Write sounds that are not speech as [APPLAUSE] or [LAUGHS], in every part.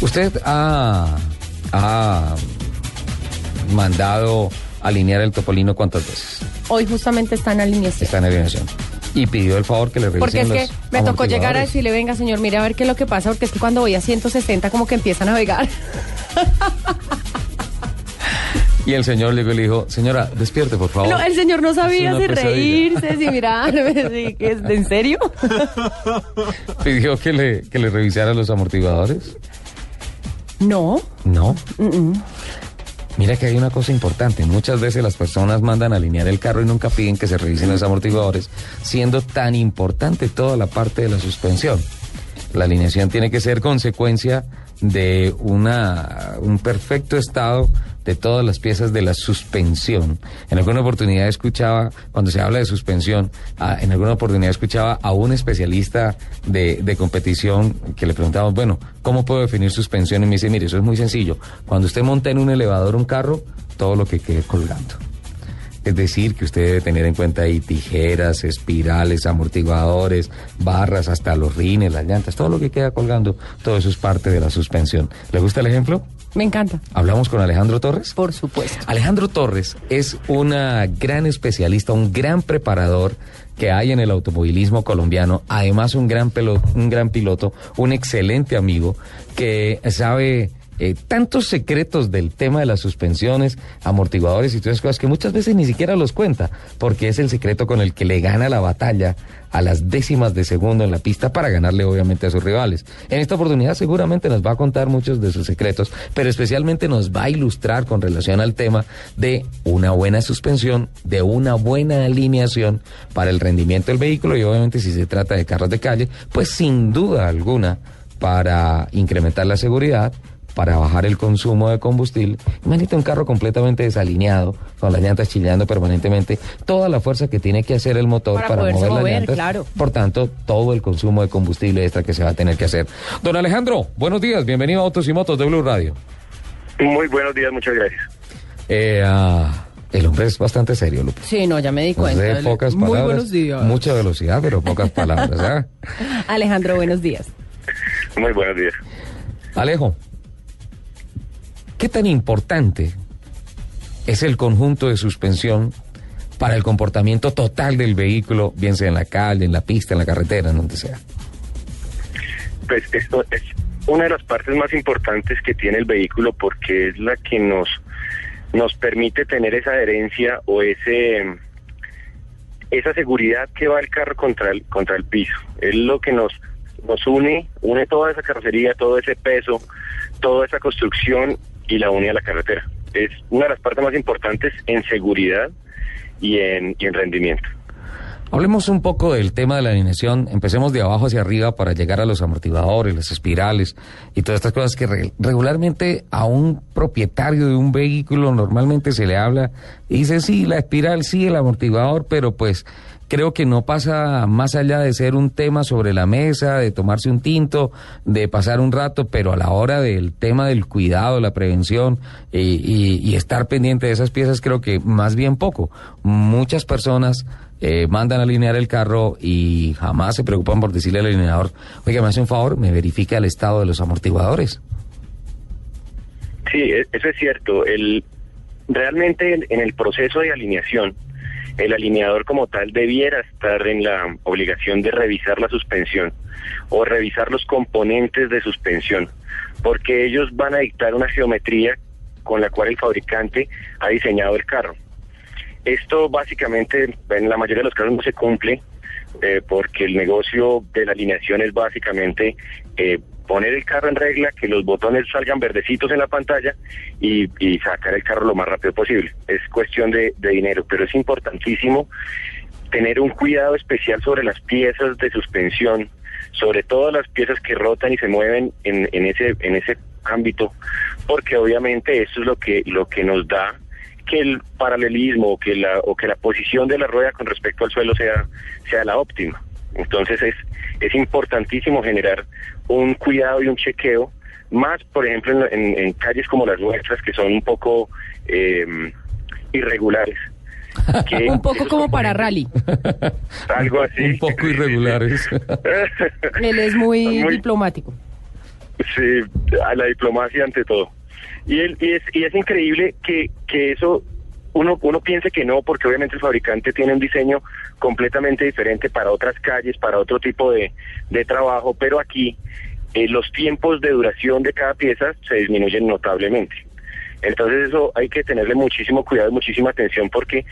Usted ha, ha mandado alinear el topolino cuántas veces? Hoy justamente está en alineación. Está en alineación. Y pidió el favor que le revisen Porque es que los me tocó llegar a decirle, venga señor, mire a ver qué es lo que pasa, porque es que cuando voy a 160 como que empieza a navegar. Y el señor le dijo, señora, despierte, por favor. No, el señor no sabía si pesadilla. reírse, si [LAUGHS] mirar, si, que es- ¿en serio? Pidió que le, que le revisara los amortiguadores. No. No. mm, mm. Mira que hay una cosa importante. Muchas veces las personas mandan a alinear el carro y nunca piden que se revisen los amortiguadores, siendo tan importante toda la parte de la suspensión. La alineación tiene que ser consecuencia de una, un perfecto estado de todas las piezas de la suspensión. En alguna oportunidad escuchaba, cuando se habla de suspensión, ah, en alguna oportunidad escuchaba a un especialista de, de competición que le preguntamos, bueno, ¿cómo puedo definir suspensión? Y me dice, mire, eso es muy sencillo. Cuando usted monta en un elevador un carro, todo lo que quede colgando. Es decir, que usted debe tener en cuenta ahí tijeras, espirales, amortiguadores, barras, hasta los rines, las llantas, todo lo que queda colgando, todo eso es parte de la suspensión. ¿Le gusta el ejemplo? Me encanta. Hablamos con Alejandro Torres. Por supuesto. Alejandro Torres es una gran especialista, un gran preparador que hay en el automovilismo colombiano, además un gran, pelo- un gran piloto, un excelente amigo que sabe eh, tantos secretos del tema de las suspensiones, amortiguadores y todas esas cosas que muchas veces ni siquiera los cuenta, porque es el secreto con el que le gana la batalla a las décimas de segundo en la pista para ganarle obviamente a sus rivales. En esta oportunidad seguramente nos va a contar muchos de sus secretos, pero especialmente nos va a ilustrar con relación al tema de una buena suspensión, de una buena alineación para el rendimiento del vehículo y obviamente si se trata de carros de calle, pues sin duda alguna para incrementar la seguridad, para bajar el consumo de combustible. Imagínate un carro completamente desalineado, con las llantas chillando permanentemente, toda la fuerza que tiene que hacer el motor Para para, poderse mover las mover, llantas. claro. Por tanto, todo el consumo de combustible extra que se va a tener que hacer. Don Alejandro, buenos días, bienvenido a Autos y Motos de Blue Radio. Muy buenos días, muchas gracias. Eh, ah, el hombre es bastante serio, Lupe. Sí, no, ya me di cuenta. pocas Muy palabras. buenos días. Mucha velocidad, pero pocas palabras. ¿ah? [LAUGHS] Alejandro, buenos días. Muy buenos días. Alejo, ¿qué tan importante es el conjunto de suspensión para el comportamiento total del vehículo, bien sea en la calle, en la pista, en la carretera, en donde sea? Pues esto es una de las partes más importantes que tiene el vehículo porque es la que nos nos permite tener esa adherencia o ese esa seguridad que va el carro contra el contra el piso. Es lo que nos nos une, une toda esa carrocería, todo ese peso, toda esa construcción y la une a la carretera. Es una de las partes más importantes en seguridad y en, y en rendimiento. Hablemos un poco del tema de la alineación. Empecemos de abajo hacia arriba para llegar a los amortiguadores, las espirales y todas estas cosas que re- regularmente a un propietario de un vehículo normalmente se le habla y dice sí, la espiral, sí, el amortiguador, pero pues creo que no pasa más allá de ser un tema sobre la mesa, de tomarse un tinto, de pasar un rato, pero a la hora del tema del cuidado, la prevención y, y- y estar pendiente de esas piezas, creo que más bien poco. Muchas personas eh, mandan a alinear el carro y jamás se preocupan por decirle al alineador, oiga, me hace un favor, me verifica el estado de los amortiguadores. Sí, e- eso es cierto. El, realmente en, en el proceso de alineación, el alineador como tal debiera estar en la obligación de revisar la suspensión o revisar los componentes de suspensión, porque ellos van a dictar una geometría con la cual el fabricante ha diseñado el carro. Esto básicamente en la mayoría de los casos no se cumple eh, porque el negocio de la alineación es básicamente eh, poner el carro en regla, que los botones salgan verdecitos en la pantalla y, y sacar el carro lo más rápido posible. Es cuestión de, dinero, pero es importantísimo tener un cuidado especial sobre las piezas de suspensión, sobre todas las piezas que rotan y se mueven en, en ese en ese ámbito, porque obviamente eso es lo que lo que nos da que el paralelismo o que la o que la posición de la rueda con respecto al suelo sea sea la óptima. Entonces es es importantísimo generar un cuidado y un chequeo más, por ejemplo, en, en- en calles como las nuestras que son un poco eh, irregulares. [LAUGHS] que Un poco como para rally. Algo así. Un poco irregulares. Él es muy, [LAUGHS] Muy- diplomático. Sí, a la diplomacia ante todo. Y, el, y, es, y es increíble que, que eso uno, uno piense que no, porque obviamente el fabricante tiene un diseño completamente diferente para otras calles, para otro tipo de, de trabajo, pero aquí eh, los tiempos de duración de cada pieza se disminuyen notablemente. Entonces eso hay que tenerle muchísimo cuidado y muchísima atención porque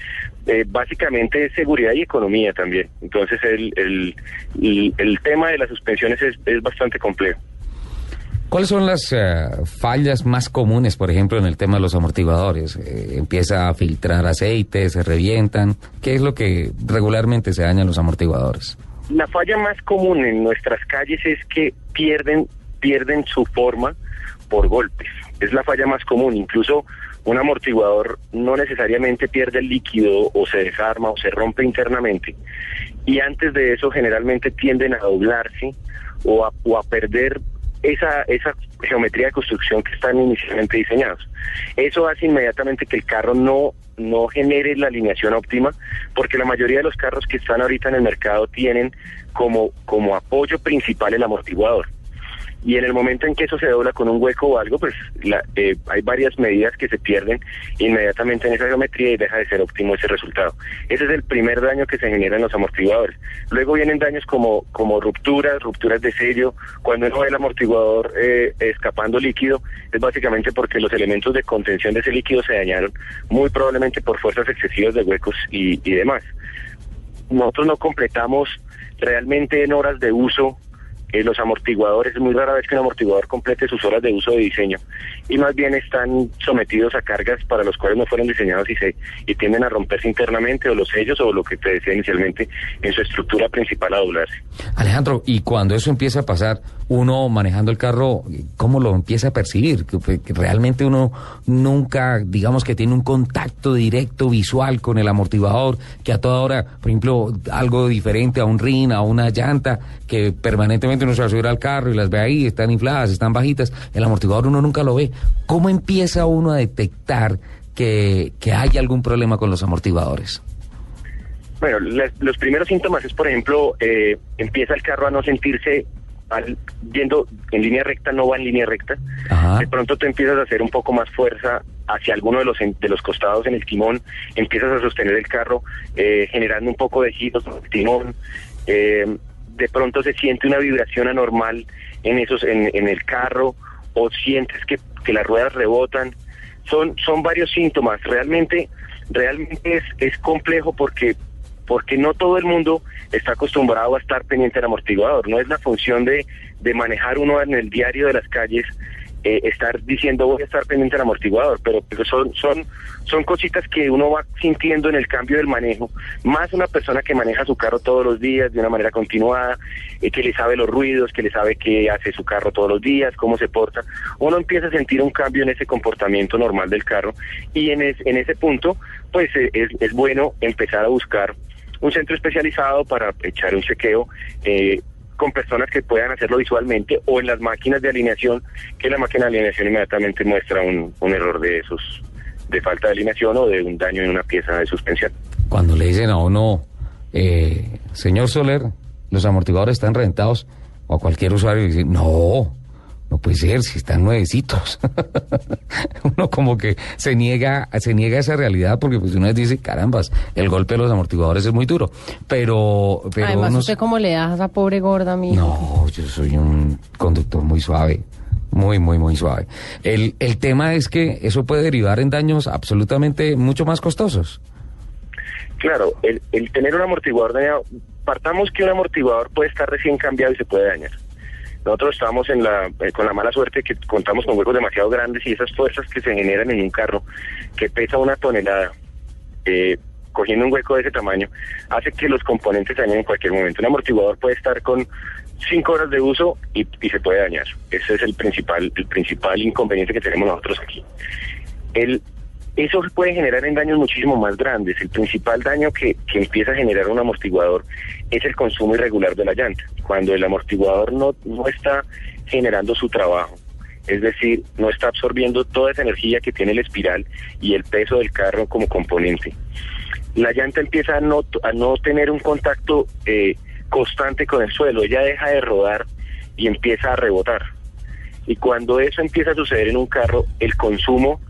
eh, básicamente es seguridad y economía también. Entonces el, el, el, el tema de las suspensiones es, es bastante complejo. ¿Cuáles son las eh, fallas más comunes, por ejemplo, en el tema de los amortiguadores? Eh, empieza a filtrar aceite, se revientan. ¿Qué es lo que regularmente se daña en los amortiguadores? La falla más común en nuestras calles es que pierden, pierden su forma por golpes. Es la falla más común. Incluso un amortiguador no necesariamente pierde el líquido o se desarma o se rompe internamente. Y antes de eso generalmente tienden a doblarse o a, o a perder esa, esa geometría de construcción que están inicialmente diseñados. Eso hace inmediatamente que el carro no, no genere la alineación óptima, porque la mayoría de los carros que están ahorita en el mercado tienen como, como apoyo principal el amortiguador y en el momento en que eso se dobla con un hueco o algo, pues la, eh, hay varias medidas que se pierden inmediatamente en esa geometría y deja de ser óptimo ese resultado. Ese es el primer daño que se genera en los amortiguadores. Luego vienen daños como, como rupturas, rupturas de sello. Cuando uno el amortiguador eh, escapando líquido, es básicamente porque los elementos de contención de ese líquido se dañaron, muy probablemente por fuerzas excesivas de huecos y, y demás. Nosotros no completamos realmente en horas de uso eh, los amortiguadores, es muy rara vez que un amortiguador complete sus horas de uso de diseño y más bien están sometidos a cargas para los cuales no fueron diseñados y, se, y tienden a romperse internamente o los sellos o lo que te decía inicialmente en su estructura principal a doblarse. Alejandro, y cuando eso empieza a pasar, uno manejando el carro, ¿cómo lo empieza a percibir? Que, que realmente uno nunca, digamos que tiene un contacto directo visual con el amortiguador, que a toda hora, por ejemplo, algo diferente a un rin, a una llanta, que permanentemente uno se va a subir al carro y las ve ahí, están infladas, están bajitas, el amortiguador uno nunca lo ve. ¿Cómo empieza uno a detectar que, que hay algún problema con los amortiguadores? Bueno, los primeros síntomas es, por ejemplo, eh, empieza el carro a no sentirse al, yendo en línea recta, no va en línea recta. Ajá. De pronto tú empiezas a hacer un poco más fuerza hacia alguno de los de los costados en el timón, empiezas a sostener el carro eh, generando un poco de giros en el timón. Eh, de pronto se siente una vibración anormal en esos en, en el carro o sientes que, que las ruedas rebotan. Son son varios síntomas. Realmente realmente es, es complejo porque porque no todo el mundo está acostumbrado a estar pendiente del amortiguador. No es la función de, de manejar uno en el diario de las calles, eh, estar diciendo voy a estar pendiente del amortiguador, pero, son, son, son cositas que uno va sintiendo en el cambio del manejo. Más una persona que maneja su carro todos los días de una manera continuada, eh, que le sabe los ruidos, que le sabe qué hace su carro todos los días, cómo se porta. Uno empieza a sentir un cambio en ese comportamiento normal del carro y en, es- en ese punto, pues eh, es, es bueno empezar a buscar un centro especializado para echar un chequeo eh, con personas que puedan hacerlo visualmente o en las máquinas de alineación, que la máquina de alineación inmediatamente muestra un, un error de esos, de falta de alineación o de un daño en una pieza de suspensión. Cuando le dicen a uno, eh, señor Soler, los amortiguadores están reventados, o a cualquier usuario dice, no, no puede ser, si están nuevecitos. [LAUGHS] uno como que se niega, se niega a esa realidad porque pues uno dice, carambas, el golpe de los amortiguadores es muy duro. Pero, pero Además, uno- usted cómo le da a esa pobre gorda, mi no, yo soy un conductor muy suave, muy, muy, muy suave. El, el tema es que eso puede derivar en daños absolutamente mucho más costosos. Claro, el, el tener un amortiguador dañado, partamos que un amortiguador puede estar recién cambiado y se puede dañar. Nosotros estamos en la, eh, con la mala suerte que contamos con huecos demasiado grandes y esas fuerzas que se generan en un carro que pesa una tonelada, eh, cogiendo un hueco de ese tamaño, hace que los componentes dañen en cualquier momento. Un amortiguador puede estar con cinco horas de uso y, y se puede dañar. Ese es el principal, el principal inconveniente que tenemos nosotros aquí. El, eso puede generar en daños muchísimo más grandes. El principal daño que, que empieza a generar un amortiguador es el consumo irregular de la llanta. Cuando el amortiguador no, no está generando su trabajo, es decir, no está absorbiendo toda esa energía que tiene el espiral y el peso del carro como componente. La llanta empieza a no, a no tener un contacto eh, constante con el suelo, ella deja de rodar y empieza a rebotar Y cuando eso empieza a suceder en un carro, el consumo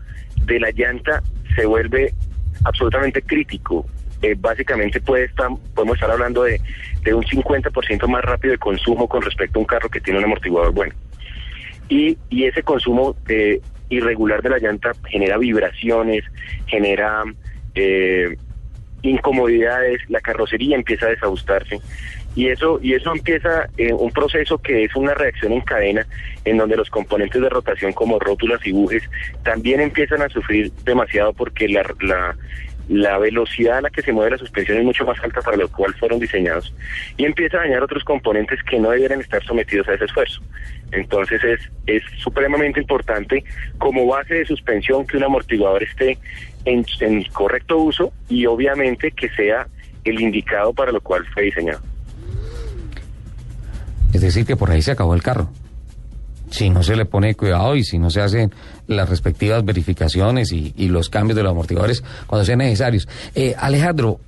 de la llanta se vuelve absolutamente crítico. Eh, básicamente puede estar, podemos estar hablando de, de un 50% más rápido de consumo con respecto a un carro que tiene un amortiguador bueno. Y, y ese consumo eh, irregular de la llanta genera vibraciones, genera eh, incomodidades, la carrocería empieza a desajustarse y eso y eso empieza eh, un proceso que es una reacción en cadena en donde los componentes de rotación como rótulas y bujes también empiezan a sufrir demasiado porque la, la velocidad a la que se mueve la suspensión es mucho más alta para lo cual fueron diseñados y empieza a dañar otros componentes que no debieran estar sometidos a ese esfuerzo. Entonces es, es supremamente importante como base de suspensión que un amortiguador esté en, en correcto uso y obviamente que sea el indicado para lo cual fue diseñado. Es decir, que por ahí se acabó el carro. Si no se le pone cuidado y si no se hacen las respectivas verificaciones y, y los cambios de los amortiguadores cuando sean necesarios. Eh, Alejandro,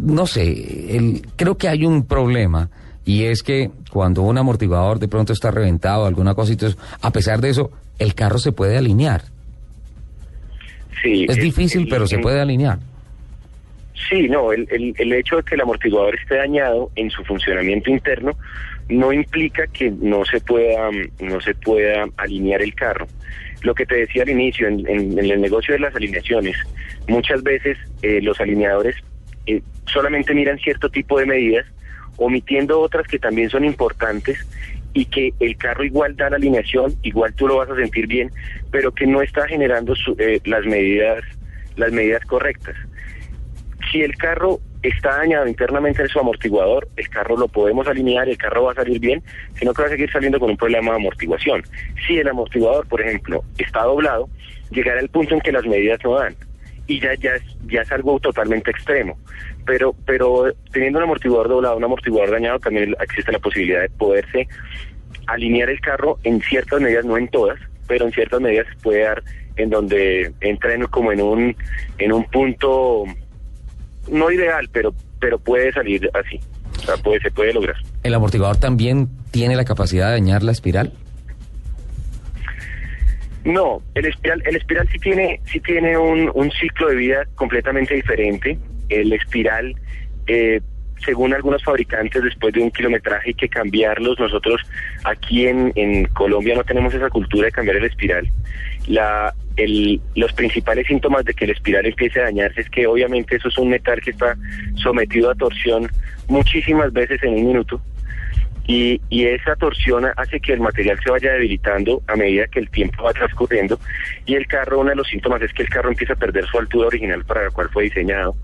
no sé, el, creo que hay un problema y es que cuando un amortiguador de pronto está reventado, alguna cosita, a pesar de eso, el carro se puede alinear. Sí, es el- difícil, el- pero se puede alinear. Sí, no, el, el, el hecho de que el amortiguador esté dañado en su funcionamiento interno no implica que no se pueda no se pueda alinear el carro. Lo que te decía al inicio, en el negocio de las alineaciones, muchas veces eh, los alineadores eh, solamente miran cierto tipo de medidas, omitiendo otras que también son importantes y que el carro igual da la alineación, igual tú lo vas a sentir bien, pero que no está generando su- eh, las medidas las medidas correctas si el carro está dañado internamente en su amortiguador, el carro lo podemos alinear, el carro va a salir bien, sino que va a seguir saliendo con un problema de amortiguación. Si el amortiguador, por ejemplo, está doblado, llegará el punto en que las medidas no dan y ya ya es, ya es algo totalmente extremo. Pero pero teniendo un amortiguador doblado, un amortiguador dañado, también existe la posibilidad de poderse alinear el carro en ciertas medidas, no en todas, pero en ciertas medidas puede dar en donde entra en, como en un en un punto no ideal, pero pero puede salir así. O sea, puede, se puede lograr. ¿El amortiguador también tiene la capacidad de dañar la espiral? No, el espiral, el espiral sí tiene, sí tiene un, un ciclo de vida completamente diferente. El espiral, eh, según algunos fabricantes, después de un kilometraje hay que cambiarlos. Nosotros aquí en, en Colombia no tenemos esa cultura de cambiar el espiral. La, el, los principales síntomas de que el espiral empiece a dañarse es que obviamente eso es un metal que está sometido a torsión muchísimas veces en un minuto. y, esa torsión hace que el material se vaya debilitando a medida que el tiempo va transcurriendo y el carro, uno de los síntomas es que el carro empieza a perder su altura original para la cual fue diseñado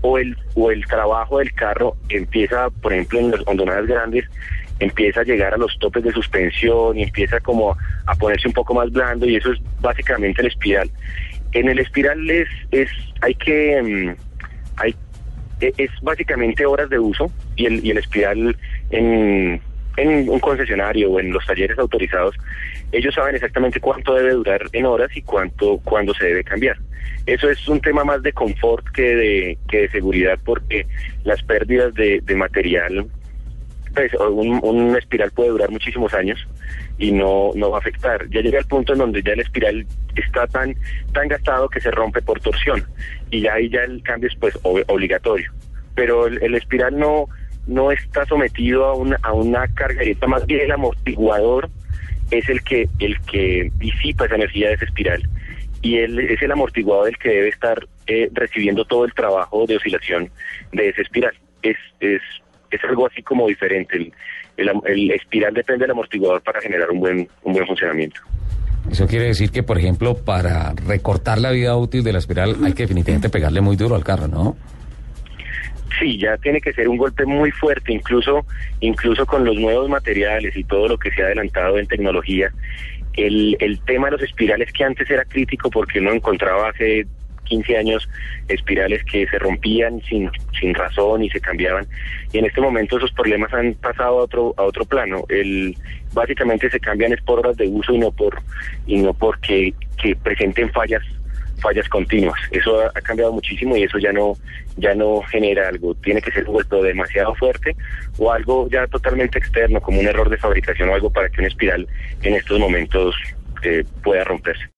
o el, o el trabajo del carro empieza, por ejemplo, en las hondonadas grandes, empieza a llegar a los topes de suspensión y empieza como a ponerse un poco más blando y eso es básicamente el espiral. En el espiral es, es hay que, mm, hay e- es básicamente horas de uso y el, y el espiral en, en un concesionario o en los talleres autorizados, ellos saben exactamente cuánto debe durar en horas y cuánto cuándo se debe cambiar. Eso es un tema más de confort que de, que de seguridad porque las pérdidas de, de material, pues un, un espiral puede durar muchísimos años y no, no va a afectar. Ya llega el punto en donde ya el espiral está tan, tan gastado que se rompe por torsión y ya ahí ya el cambio es pues ob- obligatorio. Pero el, el espiral no, no está sometido a una, a una carga directa, más bien el amortiguador es el que, el que disipa esa energía de ese espiral y él es el amortiguador el que debe estar eh, recibiendo todo el trabajo de oscilación de ese espiral. Es, es, es algo así como diferente. El, el, el espiral depende del amortiguador para generar un buen, un buen funcionamiento. Eso quiere decir que, por ejemplo, para recortar la vida útil de la espiral hay que definitivamente pegarle muy duro al carro, ¿no? Sí, ya tiene que ser un golpe muy fuerte, incluso, incluso con los nuevos materiales y todo lo que se ha adelantado en tecnología. El, el tema de los espirales que antes era crítico porque uno encontraba hace 15 años espirales que se rompían sin, sin razón y se cambiaban. Y en este momento esos problemas han pasado a otro, a otro plano. El, básicamente se cambian es por horas de uso y no por, y no porque que presenten fallas fallas continuas. Eso ha, cambiado muchísimo y eso ya no ya no genera algo. Tiene que ser golpe demasiado fuerte o algo ya totalmente externo, como un error de fabricación o algo para que una espiral en estos momentos eh, pueda romperse.